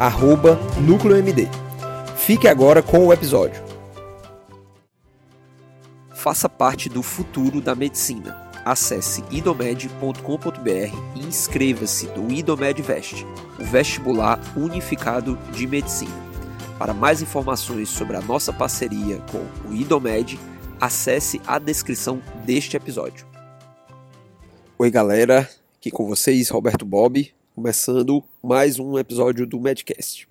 arroba NúcleoMD. Fique agora com o episódio. Faça parte do futuro da medicina. Acesse idomed.com.br e inscreva-se no Idomed Vest, o vestibular unificado de medicina. Para mais informações sobre a nossa parceria com o Idomed, acesse a descrição deste episódio. Oi, galera, aqui com vocês, Roberto Bob, começando mais um episódio do Medcast.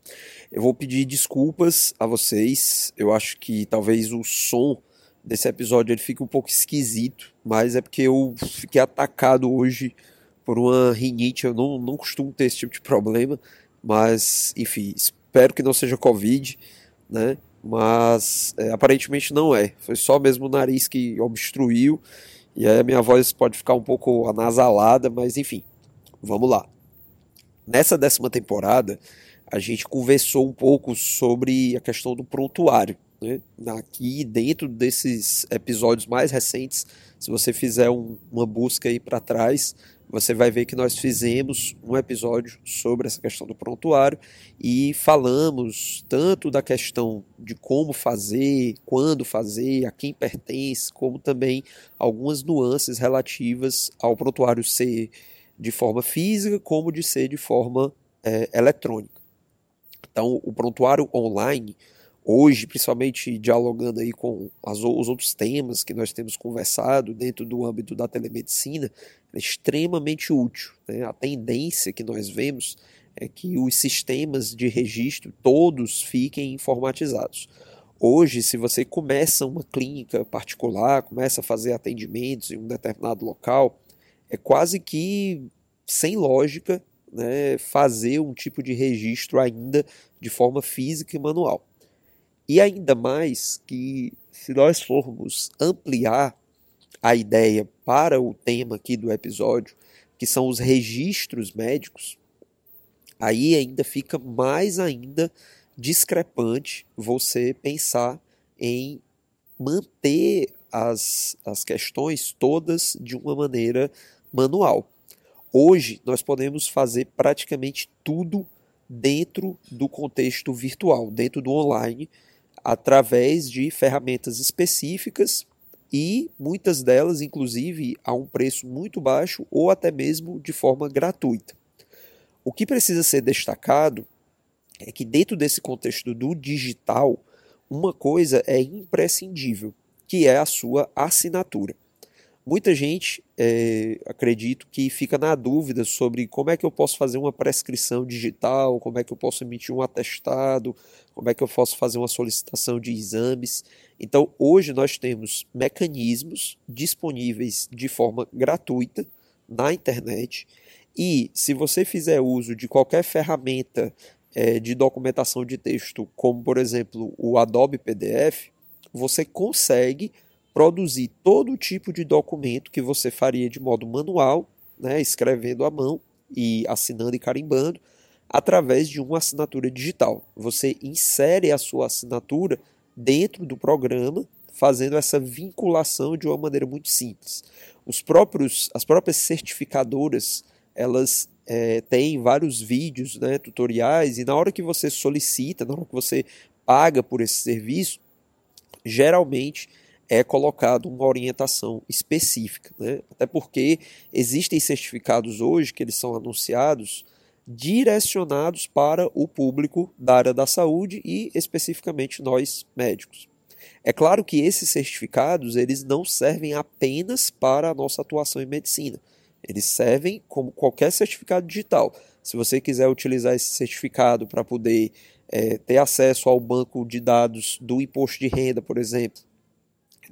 Eu vou pedir desculpas a vocês, eu acho que talvez o som desse episódio ele fica um pouco esquisito, mas é porque eu fiquei atacado hoje por uma rinite, eu não, não costumo ter esse tipo de problema, mas enfim, espero que não seja Covid, né? Mas é, aparentemente não é, foi só mesmo o nariz que obstruiu, e aí a minha voz pode ficar um pouco anasalada, mas enfim, vamos lá. Nessa décima temporada, a gente conversou um pouco sobre a questão do prontuário. Né? Aqui dentro desses episódios mais recentes, se você fizer um, uma busca aí para trás, você vai ver que nós fizemos um episódio sobre essa questão do prontuário e falamos tanto da questão de como fazer, quando fazer, a quem pertence, como também algumas nuances relativas ao prontuário ser de forma física, como de ser de forma é, eletrônica. Então, o prontuário online hoje, principalmente dialogando aí com as, os outros temas que nós temos conversado dentro do âmbito da telemedicina, é extremamente útil. Né? A tendência que nós vemos é que os sistemas de registro todos fiquem informatizados. Hoje, se você começa uma clínica particular, começa a fazer atendimentos em um determinado local, é quase que sem lógica né, fazer um tipo de registro ainda de forma física e manual. E ainda mais que, se nós formos ampliar a ideia para o tema aqui do episódio, que são os registros médicos, aí ainda fica mais ainda discrepante você pensar em manter as, as questões todas de uma maneira manual. Hoje nós podemos fazer praticamente tudo dentro do contexto virtual, dentro do online, através de ferramentas específicas e muitas delas, inclusive, a um preço muito baixo ou até mesmo de forma gratuita. O que precisa ser destacado é que, dentro desse contexto do digital, uma coisa é imprescindível, que é a sua assinatura. Muita gente, é, acredito, que fica na dúvida sobre como é que eu posso fazer uma prescrição digital, como é que eu posso emitir um atestado, como é que eu posso fazer uma solicitação de exames. Então, hoje nós temos mecanismos disponíveis de forma gratuita na internet. E se você fizer uso de qualquer ferramenta é, de documentação de texto, como por exemplo o Adobe PDF, você consegue produzir todo tipo de documento que você faria de modo manual, né, escrevendo à mão e assinando e carimbando, através de uma assinatura digital. Você insere a sua assinatura dentro do programa, fazendo essa vinculação de uma maneira muito simples. Os próprios, as próprias certificadoras, elas é, têm vários vídeos, né, tutoriais, e na hora que você solicita, na hora que você paga por esse serviço, geralmente é colocado uma orientação específica, né? até porque existem certificados hoje que eles são anunciados direcionados para o público da área da saúde e especificamente nós médicos. É claro que esses certificados eles não servem apenas para a nossa atuação em medicina. Eles servem como qualquer certificado digital. Se você quiser utilizar esse certificado para poder é, ter acesso ao banco de dados do imposto de renda, por exemplo,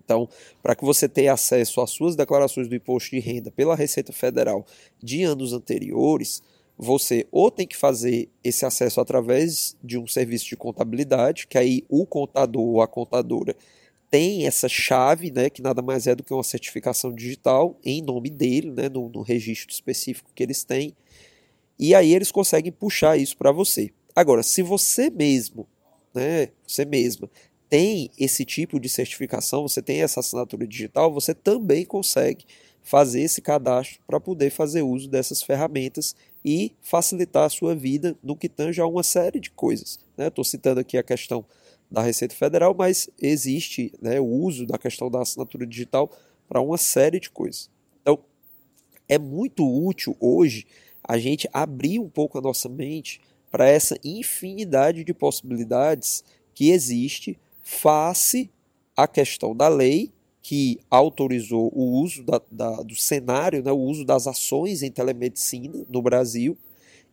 então, para que você tenha acesso às suas declarações do imposto de renda pela Receita Federal de anos anteriores, você ou tem que fazer esse acesso através de um serviço de contabilidade, que aí o contador ou a contadora tem essa chave, né, que nada mais é do que uma certificação digital em nome dele, né, no, no registro específico que eles têm, e aí eles conseguem puxar isso para você. Agora, se você mesmo, né, você mesma, tem esse tipo de certificação, você tem essa assinatura digital, você também consegue fazer esse cadastro para poder fazer uso dessas ferramentas e facilitar a sua vida no que tange a uma série de coisas. Estou né? citando aqui a questão da Receita Federal, mas existe né, o uso da questão da assinatura digital para uma série de coisas. Então, é muito útil hoje a gente abrir um pouco a nossa mente para essa infinidade de possibilidades que existe face à questão da lei que autorizou o uso da, da, do cenário, né, o uso das ações em telemedicina no Brasil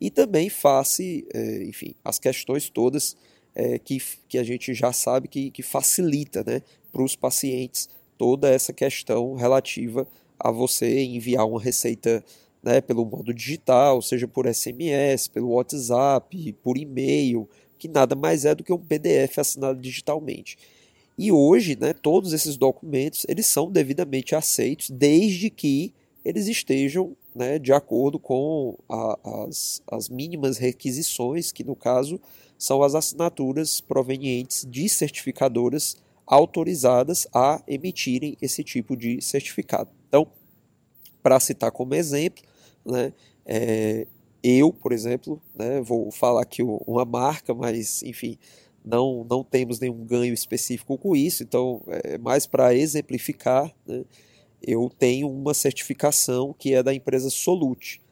e também face, é, enfim, as questões todas é, que, que a gente já sabe que, que facilita né, para os pacientes toda essa questão relativa a você enviar uma receita né, pelo modo digital, seja por SMS, pelo WhatsApp, por e-mail, que nada mais é do que um PDF assinado digitalmente. E hoje, né, todos esses documentos eles são devidamente aceitos, desde que eles estejam né, de acordo com a, as, as mínimas requisições, que no caso são as assinaturas provenientes de certificadoras autorizadas a emitirem esse tipo de certificado. Então, para citar como exemplo, né, é, eu, por exemplo, né, vou falar aqui uma marca, mas enfim, não, não temos nenhum ganho específico com isso, então é mais para exemplificar, né, eu tenho uma certificação que é da empresa Solute.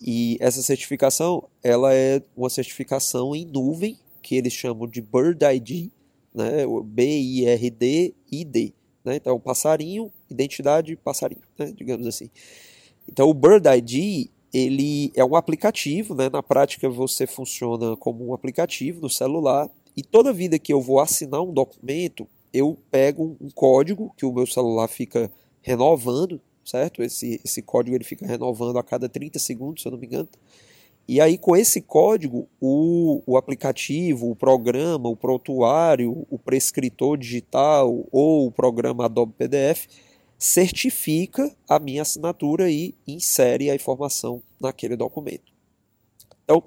E essa certificação, ela é uma certificação em nuvem, que eles chamam de Bird ID, né? B-I-R-D-I-D. Né? Então, passarinho, identidade, passarinho, né? digamos assim. Então, o Bird ID, ele é um aplicativo, né? na prática você funciona como um aplicativo no celular, e toda vida que eu vou assinar um documento, eu pego um código que o meu celular fica renovando, certo? Esse, esse código ele fica renovando a cada 30 segundos, se eu não me engano. E aí, com esse código, o, o aplicativo, o programa, o prontuário, o prescritor digital ou o programa Adobe PDF certifica a minha assinatura e insere a informação naquele documento. Então,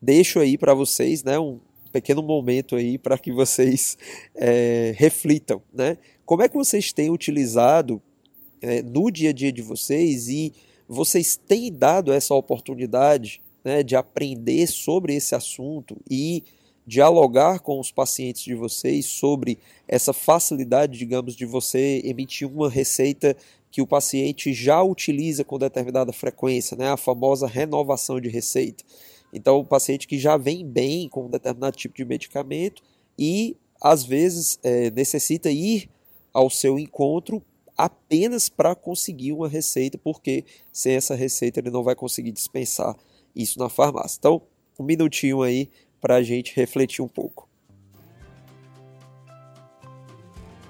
deixo aí para vocês né, um pequeno momento aí para que vocês é, reflitam. Né? Como é que vocês têm utilizado é, no dia a dia de vocês e vocês têm dado essa oportunidade né, de aprender sobre esse assunto e dialogar com os pacientes de vocês sobre essa facilidade, digamos, de você emitir uma receita que o paciente já utiliza com determinada frequência, né, a famosa renovação de receita. Então, o paciente que já vem bem com um determinado tipo de medicamento e às vezes é, necessita ir ao seu encontro apenas para conseguir uma receita, porque sem essa receita ele não vai conseguir dispensar isso na farmácia. Então, um minutinho aí para a gente refletir um pouco.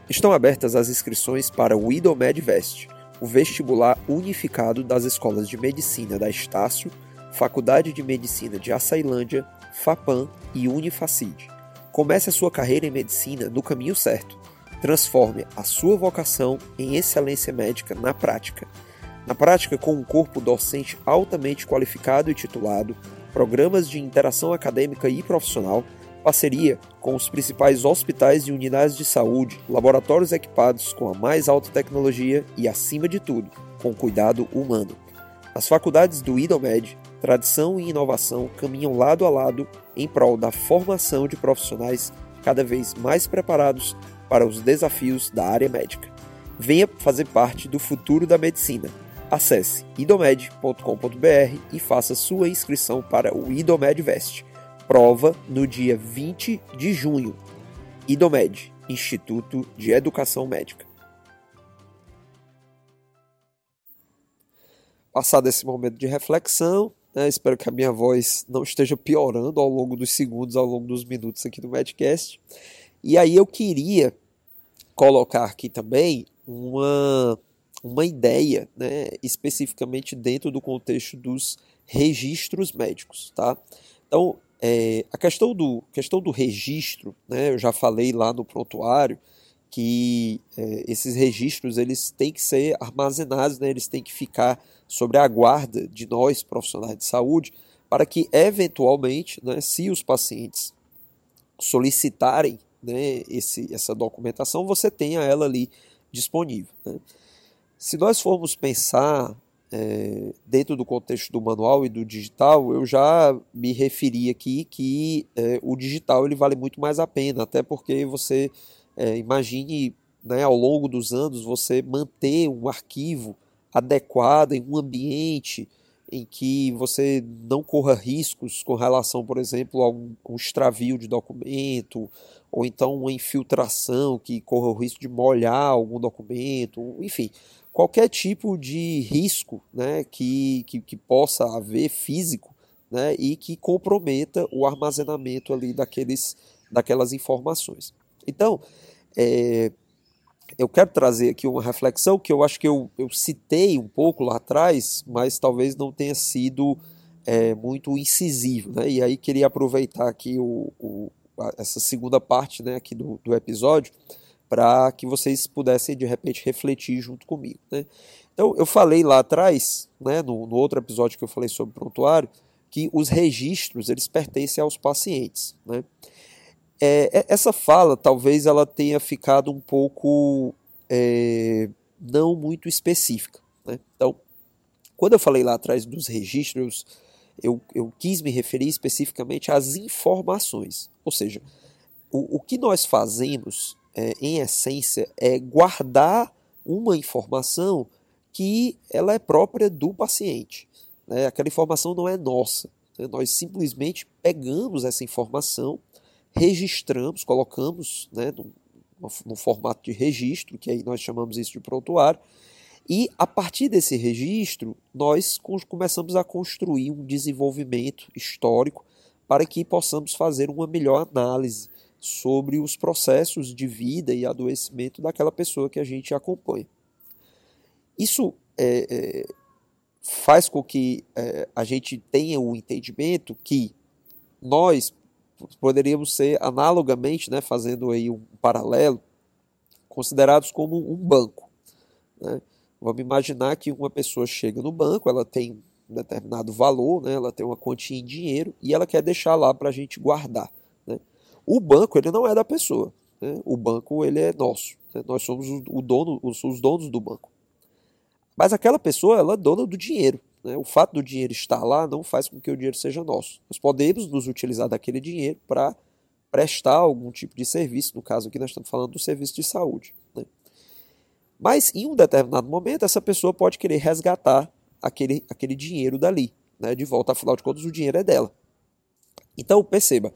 Estão abertas as inscrições para o IDOMED Vest, o vestibular unificado das escolas de medicina da Estácio, Faculdade de Medicina de Açailândia, FAPAM e Unifacid. Comece a sua carreira em medicina no caminho certo Transforme a sua vocação em excelência médica na prática. Na prática, com um corpo docente altamente qualificado e titulado, programas de interação acadêmica e profissional, parceria com os principais hospitais e unidades de saúde, laboratórios equipados com a mais alta tecnologia e, acima de tudo, com cuidado humano. As faculdades do IDOMED, tradição e inovação caminham lado a lado em prol da formação de profissionais cada vez mais preparados para os desafios da área médica. Venha fazer parte do futuro da medicina. Acesse idomed.com.br e faça sua inscrição para o Idomed Vest. Prova no dia 20 de junho. Idomed, Instituto de Educação Médica. Passado esse momento de reflexão, né, espero que a minha voz não esteja piorando ao longo dos segundos, ao longo dos minutos aqui do Medcast. E aí eu queria colocar aqui também uma, uma ideia, né, especificamente dentro do contexto dos registros médicos, tá? Então, é, a questão do, questão do registro, né, eu já falei lá no prontuário que é, esses registros eles têm que ser armazenados, né, eles têm que ficar sobre a guarda de nós, profissionais de saúde, para que, eventualmente, né, se os pacientes solicitarem né, esse, essa documentação, você tenha ela ali disponível. Né. Se nós formos pensar é, dentro do contexto do manual e do digital, eu já me referi aqui que é, o digital ele vale muito mais a pena, até porque você é, imagine né, ao longo dos anos você manter um arquivo adequado em um ambiente em que você não corra riscos com relação, por exemplo, a um, um extravio de documento, ou então uma infiltração que corra o risco de molhar algum documento, enfim, qualquer tipo de risco né, que, que, que, possa haver físico né, e que comprometa o armazenamento ali daqueles, daquelas informações. Então, é, eu quero trazer aqui uma reflexão que eu acho que eu, eu citei um pouco lá atrás, mas talvez não tenha sido é, muito incisivo. Né? E aí queria aproveitar aqui o, o essa segunda parte né, aqui do, do episódio para que vocês pudessem de repente refletir junto comigo. Né? Então, eu falei lá atrás, né, no, no, outro episódio que eu falei sobre prontuário, que os registros eles pertencem aos pacientes. Né? É, é essa fala talvez ela tenha ficado um pouco é, não muito específica. Né? Então, quando eu falei lá atrás dos registros, eu, eu quis me referir especificamente às informações. Ou seja, o, o que nós fazemos é, em essência, é guardar uma informação que ela é própria do paciente. Né? Aquela informação não é nossa. Né? Nós simplesmente pegamos essa informação, registramos, colocamos né, no, formato de registro, que aí nós chamamos isso de prontuário, e a partir desse registro, nós começamos a construir um desenvolvimento histórico para que possamos fazer uma melhor análise sobre os processos de vida e adoecimento daquela pessoa que a gente acompanha. Isso é, é, faz com que é, a gente tenha o entendimento que nós poderíamos ser analogamente, né, fazendo aí um paralelo, considerados como um banco. Né? Vamos imaginar que uma pessoa chega no banco, ela tem um determinado valor, né, ela tem uma quantia em dinheiro e ela quer deixar lá para a gente guardar. O banco ele não é da pessoa. Né? O banco ele é nosso. Né? Nós somos o dono, os, os, donos do banco. Mas aquela pessoa ela é dona do dinheiro. Né? O fato do dinheiro estar lá não faz com que o dinheiro seja nosso. Nós podemos nos utilizar daquele dinheiro para prestar algum tipo de serviço. No caso aqui nós estamos falando do serviço de saúde. Né? Mas em um determinado momento essa pessoa pode querer resgatar aquele, aquele dinheiro dali, né? de volta. Afinal de contas o dinheiro é dela. Então perceba,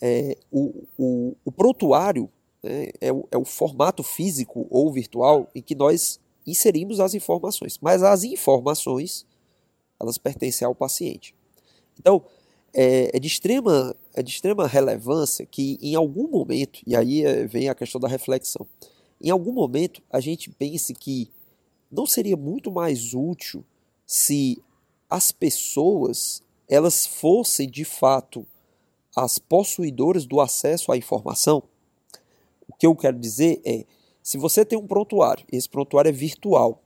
é, o, o, o, prontuário né, é, o, é o formato físico ou virtual em que nós inserimos as informações, mas as informações elas pertencem ao paciente. Então, é, é, de extrema, é de extrema relevância que em algum momento, e aí é, vem a questão da reflexão, em algum momento a gente pense que não seria muito mais útil se as pessoas elas fossem de fato as possuidoras do acesso à informação, o que eu quero dizer é, se você tem um prontuário, esse prontuário é virtual?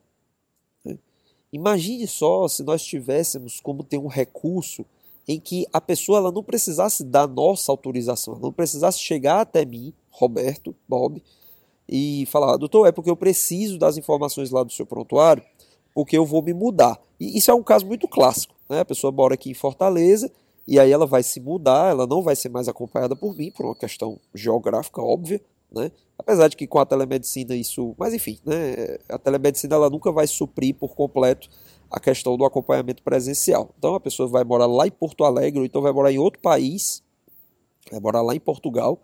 Imagine só se nós tivéssemos como ter um recurso em que a pessoa ela não precisasse dar nossa autorização, não precisasse chegar até mim, Roberto, Bob, e falar, doutor, é porque eu preciso das informações lá do seu prontuário, porque eu vou me mudar. E isso é um caso muito clássico. Né? A pessoa mora aqui em Fortaleza, e aí ela vai se mudar, ela não vai ser mais acompanhada por mim, por uma questão geográfica óbvia, né? Apesar de que com a telemedicina isso, mas enfim, né? A telemedicina ela nunca vai suprir por completo a questão do acompanhamento presencial. Então a pessoa vai morar lá em Porto Alegre, ou então vai morar em outro país, vai morar lá em Portugal,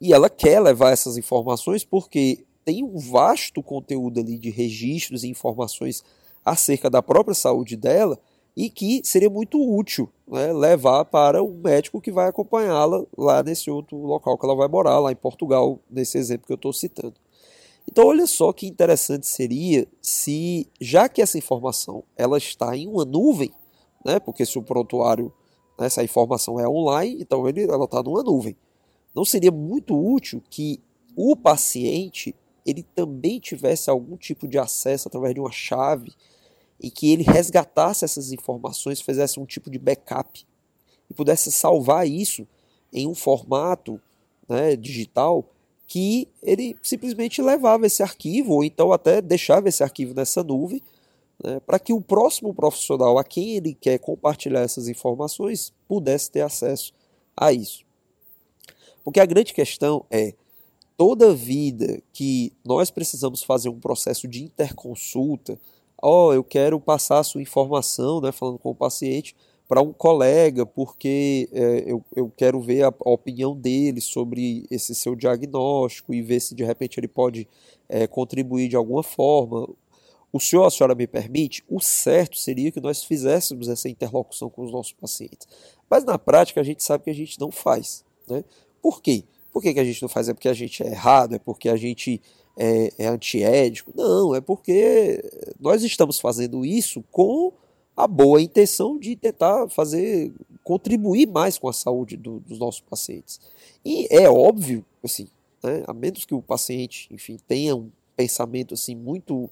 e ela quer levar essas informações porque tem um vasto conteúdo ali de registros e informações acerca da própria saúde dela e que seria muito útil né, levar para um médico que vai acompanhá-la lá nesse outro local que ela vai morar, lá em Portugal, nesse exemplo que eu estou citando. Então olha só que interessante seria se, já que essa informação ela está em uma nuvem, né? Porque se o prontuário, né, essa informação é online, então ele, ela está numa nuvem. Não seria muito útil que o paciente ele também tivesse algum tipo de acesso através de uma chave e que ele resgatasse essas informações, fizesse um tipo de backup e pudesse salvar isso em um formato né, digital que ele simplesmente levava esse arquivo ou então até deixava esse arquivo nessa nuvem né, para que o próximo profissional a quem ele quer compartilhar essas informações pudesse ter acesso a isso. Porque a grande questão é toda vida que nós precisamos fazer um processo de interconsulta, oh, eu quero passar a sua informação, né, falando com o paciente, para um colega, porque é, eu, eu quero ver a, a, opinião dele sobre esse seu diagnóstico e ver se de repente ele pode é, contribuir de alguma forma. O senhor, a senhora me permite? O certo seria que nós fizéssemos essa interlocução com os nossos pacientes. Mas na prática a gente sabe que a gente não faz. Né? Por quê? Por que, que a gente não faz? É porque a gente é errado? É porque a gente é, é antiético? Não, é porque nós estamos fazendo isso com a boa intenção de tentar fazer contribuir mais com a saúde do, dos nossos pacientes. E é óbvio, assim, né, a menos que o paciente, enfim, tenha um pensamento assim muito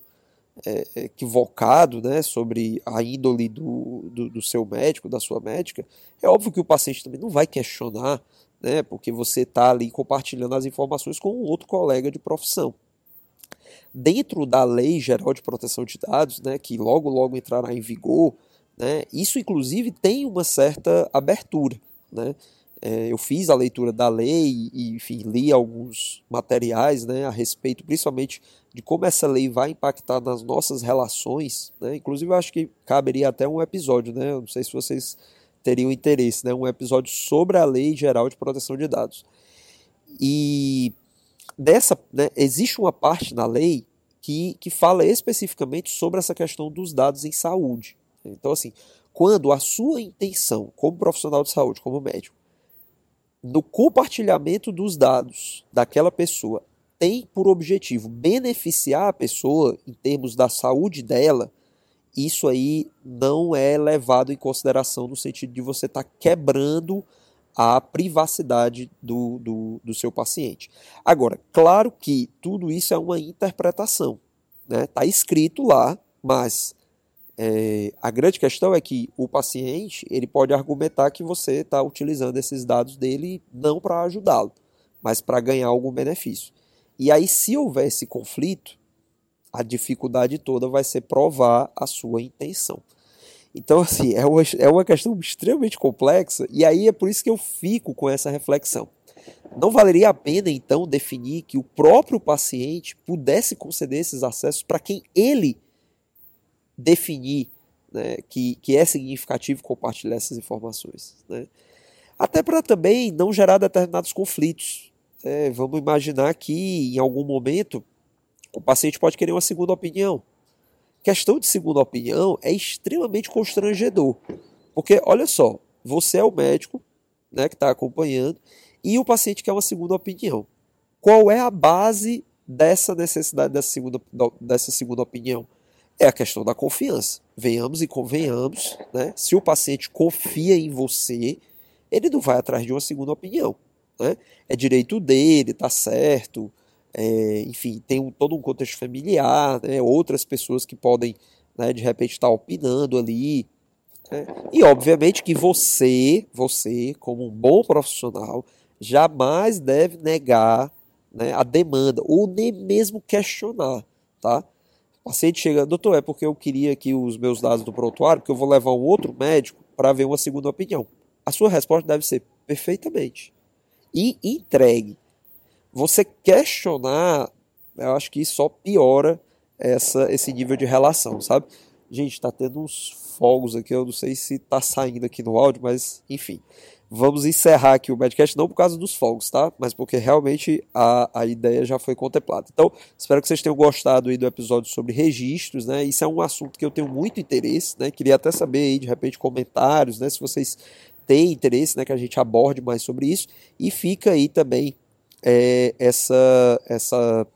é, equivocado né, sobre a índole do, do, do, seu médico, da sua médica, é óbvio que o paciente também não vai questionar, né, porque você está ali compartilhando as informações com um outro colega de profissão dentro da Lei Geral de Proteção de Dados, né, que logo logo entrará em vigor, né, isso inclusive tem uma certa abertura. Né? É, eu fiz a leitura da lei e enfim, li alguns materiais né, a respeito, principalmente de como essa lei vai impactar nas nossas relações. Né? Inclusive, eu acho que caberia até um episódio, né? Não sei se vocês teriam interesse, né? um episódio sobre a Lei Geral de Proteção de Dados. E dessa, né, existe uma parte na lei que, que fala especificamente sobre essa questão dos dados em saúde. Então, assim, quando a sua intenção, como profissional de saúde, como médico, no compartilhamento dos dados daquela pessoa tem por objetivo beneficiar a pessoa em termos da saúde dela, isso aí não é levado em consideração no sentido de você estar tá quebrando a privacidade do, do, do, seu paciente. Agora, claro que tudo isso é uma interpretação. Está né? Tá escrito lá, mas é, a grande questão é que o paciente ele pode argumentar que você está utilizando esses dados dele não para ajudá-lo, mas para ganhar algum benefício. E aí, se houver esse conflito, a dificuldade toda vai ser provar a sua intenção. Então, assim, é uma, é uma questão extremamente complexa, e aí é por isso que eu fico com essa reflexão. Não valeria a pena, então, definir que o próprio paciente pudesse conceder esses acessos para quem ele definir né, que, que é significativo compartilhar essas informações. Né? Até para também não gerar determinados conflitos. É, vamos imaginar que, em algum momento, o paciente pode querer uma segunda opinião questão de segunda opinião é extremamente constrangedor. Porque, olha só, você é o médico né, que está acompanhando e o paciente quer uma segunda opinião. Qual é a base dessa necessidade dessa segunda, dessa segunda opinião? É a questão da confiança. Venhamos e convenhamos, né? Se o paciente confia em você, ele não vai atrás de uma segunda opinião. Né? É direito dele, tá certo é, enfim, tem um, todo um contexto familiar, né, outras pessoas que podem, né, de repente, estar opinando ali. Né, e, obviamente, que você, você, como um bom profissional, jamais deve negar né, a demanda, ou nem mesmo questionar, tá? O paciente chega, doutor, é porque eu queria aqui os meus dados do prontuário, porque eu vou levar um outro médico para ver uma segunda opinião. A sua resposta deve ser perfeitamente. E entregue você questionar, eu acho que só piora essa, esse nível de relação, sabe? Gente, tá tendo uns fogos aqui, eu não sei se tá saindo aqui no áudio, mas enfim. Vamos encerrar aqui o podcast, não por causa dos fogos, tá? Mas porque realmente a, a ideia já foi contemplada. Então, espero que vocês tenham gostado aí do episódio sobre registros, né? Isso é um assunto que eu tenho muito interesse, né? Queria até saber aí, de repente, comentários, né? Se vocês têm interesse, né? Que a gente aborde mais sobre isso. E fica aí também é, essa, essa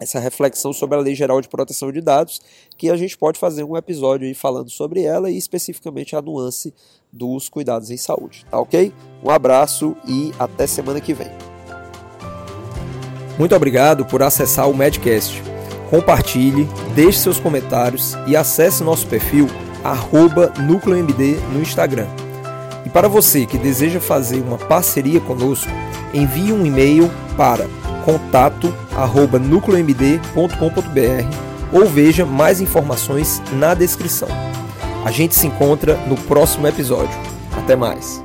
essa reflexão sobre a Lei Geral de Proteção de Dados, que a gente pode fazer um episódio aí falando sobre ela e especificamente a nuance dos cuidados em saúde, tá ok? Um abraço e até semana que vem. Muito obrigado por acessar o Medcast. Compartilhe, deixe seus comentários e acesse nosso perfil NúcleoMD no Instagram. E para você que deseja fazer uma parceria conosco, envie um e-mail para contato@nucleomd.com.br ou veja mais informações na descrição. A gente se encontra no próximo episódio. Até mais.